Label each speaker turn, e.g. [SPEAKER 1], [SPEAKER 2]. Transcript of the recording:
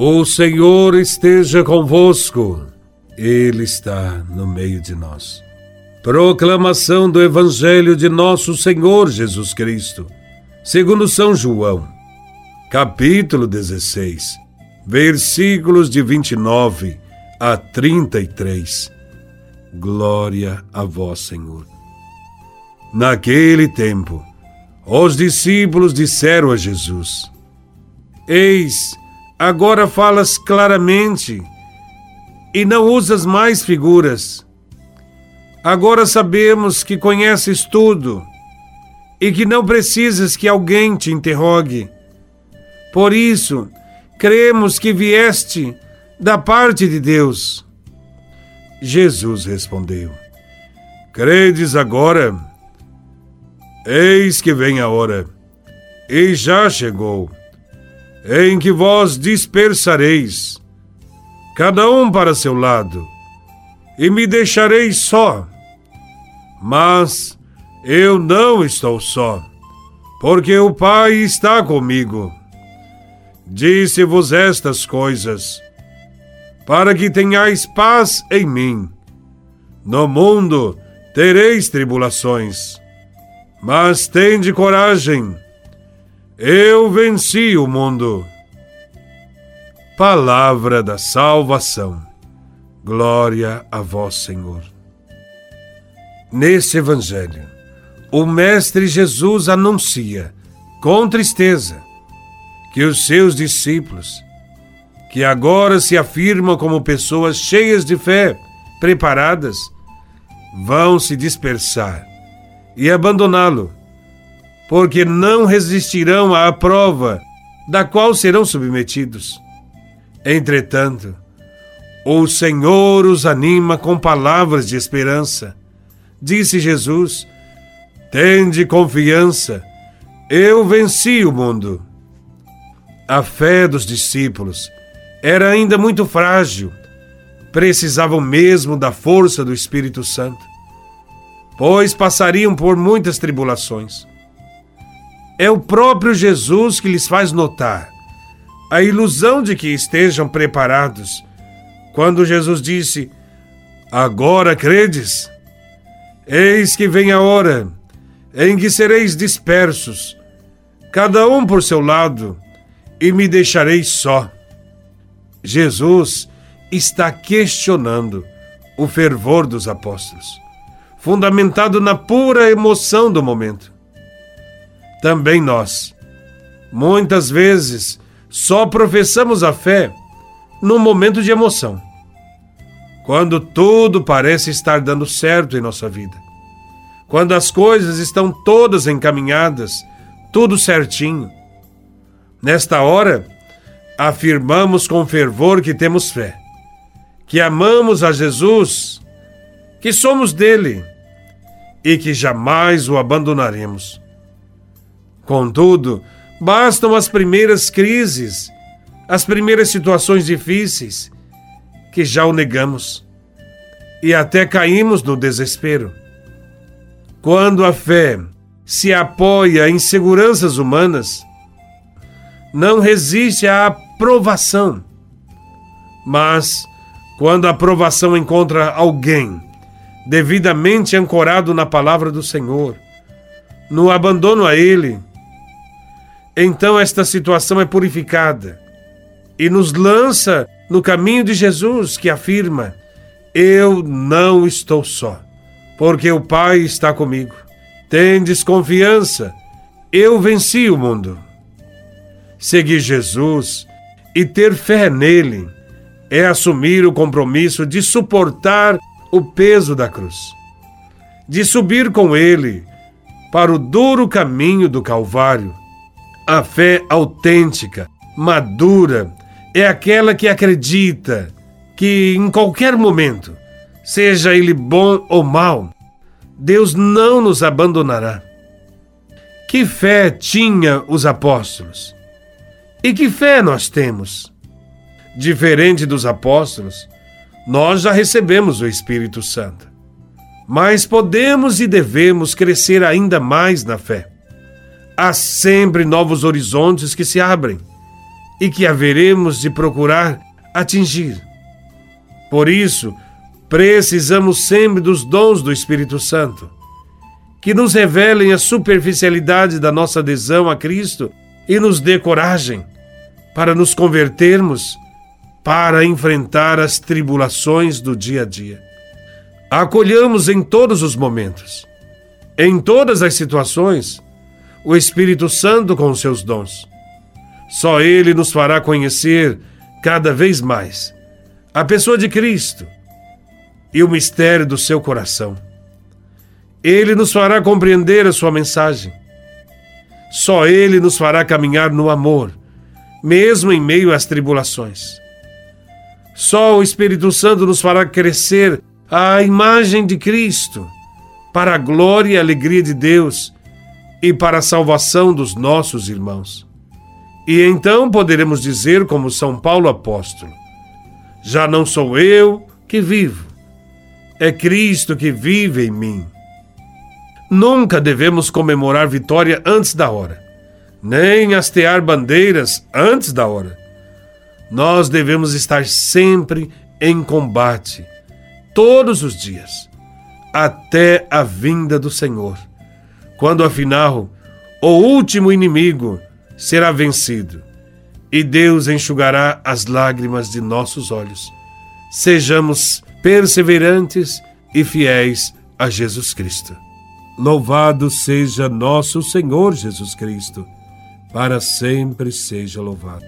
[SPEAKER 1] O Senhor esteja convosco, Ele está no meio de nós. Proclamação do Evangelho de Nosso Senhor Jesus Cristo, segundo São João, capítulo 16, versículos de 29 a 33. Glória a Vós, Senhor. Naquele tempo, os discípulos disseram a Jesus: Eis, Agora falas claramente e não usas mais figuras. Agora sabemos que conheces tudo e que não precisas que alguém te interrogue. Por isso, cremos que vieste da parte de Deus. Jesus respondeu: Credes agora? Eis que vem a hora, e já chegou em que vós dispersareis, cada um para seu lado, e me deixareis só. Mas eu não estou só, porque o Pai está comigo. Disse-vos estas coisas, para que tenhais paz em mim. No mundo tereis tribulações, mas tende coragem eu venci o mundo. Palavra da salvação. Glória a vós, Senhor. Nesse Evangelho, o Mestre Jesus anuncia, com tristeza, que os seus discípulos, que agora se afirmam como pessoas cheias de fé, preparadas, vão se dispersar e abandoná-lo porque não resistirão à prova da qual serão submetidos. Entretanto, o Senhor os anima com palavras de esperança. Disse Jesus: Tende confiança, eu venci o mundo. A fé dos discípulos era ainda muito frágil, precisavam mesmo da força do Espírito Santo, pois passariam por muitas tribulações. É o próprio Jesus que lhes faz notar a ilusão de que estejam preparados. Quando Jesus disse: Agora credes? Eis que vem a hora em que sereis dispersos, cada um por seu lado, e me deixareis só. Jesus está questionando o fervor dos apóstolos, fundamentado na pura emoção do momento também nós. Muitas vezes só professamos a fé num momento de emoção, quando tudo parece estar dando certo em nossa vida, quando as coisas estão todas encaminhadas, tudo certinho. Nesta hora, afirmamos com fervor que temos fé, que amamos a Jesus, que somos dele e que jamais o abandonaremos. Contudo, bastam as primeiras crises, as primeiras situações difíceis, que já o negamos e até caímos no desespero. Quando a fé se apoia em seguranças humanas, não resiste à aprovação. Mas, quando a aprovação encontra alguém devidamente ancorado na palavra do Senhor, no abandono a Ele, então esta situação é purificada e nos lança no caminho de Jesus, que afirma: Eu não estou só, porque o Pai está comigo. Tendes confiança, eu venci o mundo. Seguir Jesus e ter fé nele é assumir o compromisso de suportar o peso da cruz, de subir com ele para o duro caminho do Calvário a fé autêntica, madura, é aquela que acredita que em qualquer momento, seja ele bom ou mau, Deus não nos abandonará. Que fé tinha os apóstolos? E que fé nós temos? Diferente dos apóstolos, nós já recebemos o Espírito Santo, mas podemos e devemos crescer ainda mais na fé há sempre novos horizontes que se abrem e que haveremos de procurar atingir. Por isso, precisamos sempre dos dons do Espírito Santo, que nos revelem a superficialidade da nossa adesão a Cristo e nos dê coragem para nos convertermos, para enfrentar as tribulações do dia a dia. Acolhamos em todos os momentos, em todas as situações, o Espírito Santo com seus dons. Só Ele nos fará conhecer cada vez mais a pessoa de Cristo e o mistério do seu coração. Ele nos fará compreender a sua mensagem. Só Ele nos fará caminhar no amor, mesmo em meio às tribulações. Só o Espírito Santo nos fará crescer à imagem de Cristo, para a glória e alegria de Deus e para a salvação dos nossos irmãos. E então poderemos dizer, como São Paulo apóstolo: Já não sou eu que vivo, é Cristo que vive em mim. Nunca devemos comemorar vitória antes da hora, nem hastear bandeiras antes da hora. Nós devemos estar sempre em combate, todos os dias, até a vinda do Senhor, quando afinal o último inimigo será vencido e Deus enxugará as lágrimas de nossos olhos. Sejamos perseverantes e fiéis a Jesus Cristo. Louvado seja nosso Senhor Jesus Cristo, para sempre seja louvado.